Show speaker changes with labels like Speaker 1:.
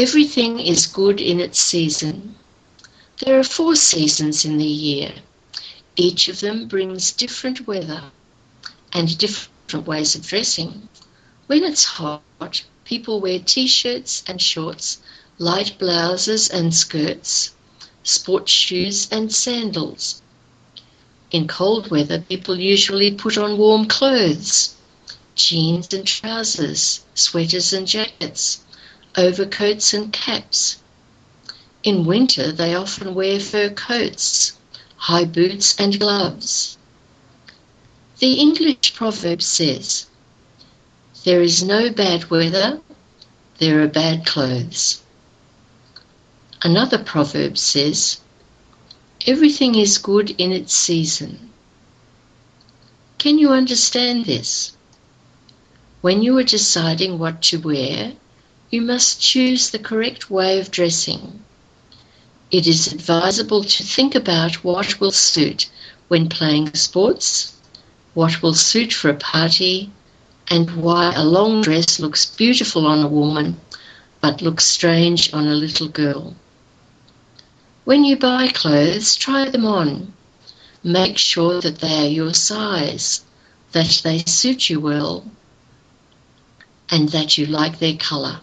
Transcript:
Speaker 1: Everything is good in its season. There are four seasons in the year. Each of them brings different weather and different ways of dressing. When it's hot, people wear t shirts and shorts, light blouses and skirts, sports shoes and sandals. In cold weather, people usually put on warm clothes jeans and trousers, sweaters and jackets, overcoats and caps. In winter, they often wear fur coats, high boots, and gloves. The English proverb says, There is no bad weather, there are bad clothes. Another proverb says, Everything is good in its season. Can you understand this? When you are deciding what to wear, you must choose the correct way of dressing. It is advisable to think about what will suit when playing sports, what will suit for a party, and why a long dress looks beautiful on a woman but looks strange on a little girl. When you buy clothes, try them on. Make sure that they are your size, that they suit you well, and that you like their colour.